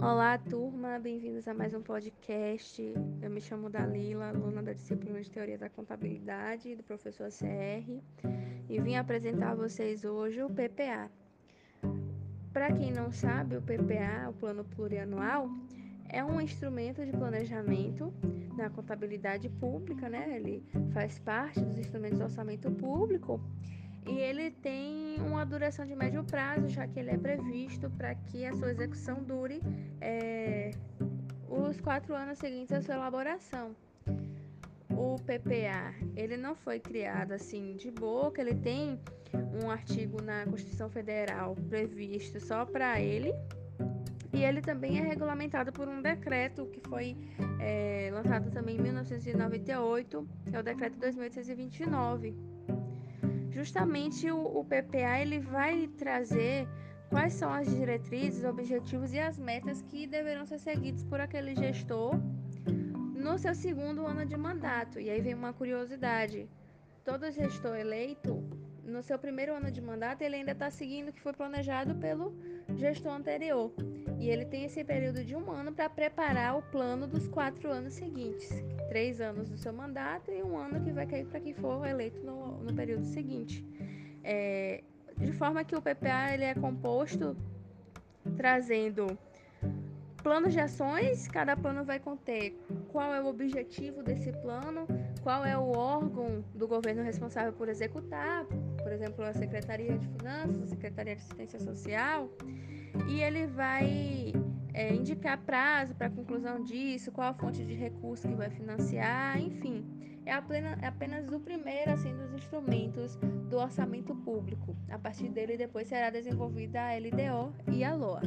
Olá, turma, bem-vindos a mais um podcast. Eu me chamo Dalila, aluna da disciplina de Teoria da Contabilidade do professor CR, e vim apresentar a vocês hoje o PPA. Para quem não sabe, o PPA, o Plano Plurianual, é um instrumento de planejamento na contabilidade pública, né? Ele faz parte dos instrumentos do orçamento público e ele tem uma duração de médio prazo, já que ele é previsto para que a sua execução dure é, os quatro anos seguintes à sua elaboração. O PPA, ele não foi criado assim de boca, ele tem um artigo na Constituição Federal previsto só para ele, e ele também é regulamentado por um decreto que foi é, lançado também em 1998, que é o decreto 2829 justamente o, o PPA ele vai trazer quais são as diretrizes, objetivos e as metas que deverão ser seguidos por aquele gestor no seu segundo ano de mandato. E aí vem uma curiosidade: todo gestor eleito, no seu primeiro ano de mandato, ele ainda está seguindo o que foi planejado pelo gestor anterior. E ele tem esse período de um ano para preparar o plano dos quatro anos seguintes. Três anos do seu mandato e um ano que vai cair para quem for eleito no, no período seguinte. É, de forma que o PPA ele é composto trazendo planos de ações, cada plano vai conter qual é o objetivo desse plano, qual é o órgão do governo responsável por executar, por exemplo, a Secretaria de Finanças, a Secretaria de Assistência Social, e ele vai é, indicar prazo para a conclusão disso, qual a fonte de recurso que vai financiar, enfim. É, é apenas o primeiro assim, dos instrumentos do orçamento público. A partir dele, depois será desenvolvida a LDO e a LOA.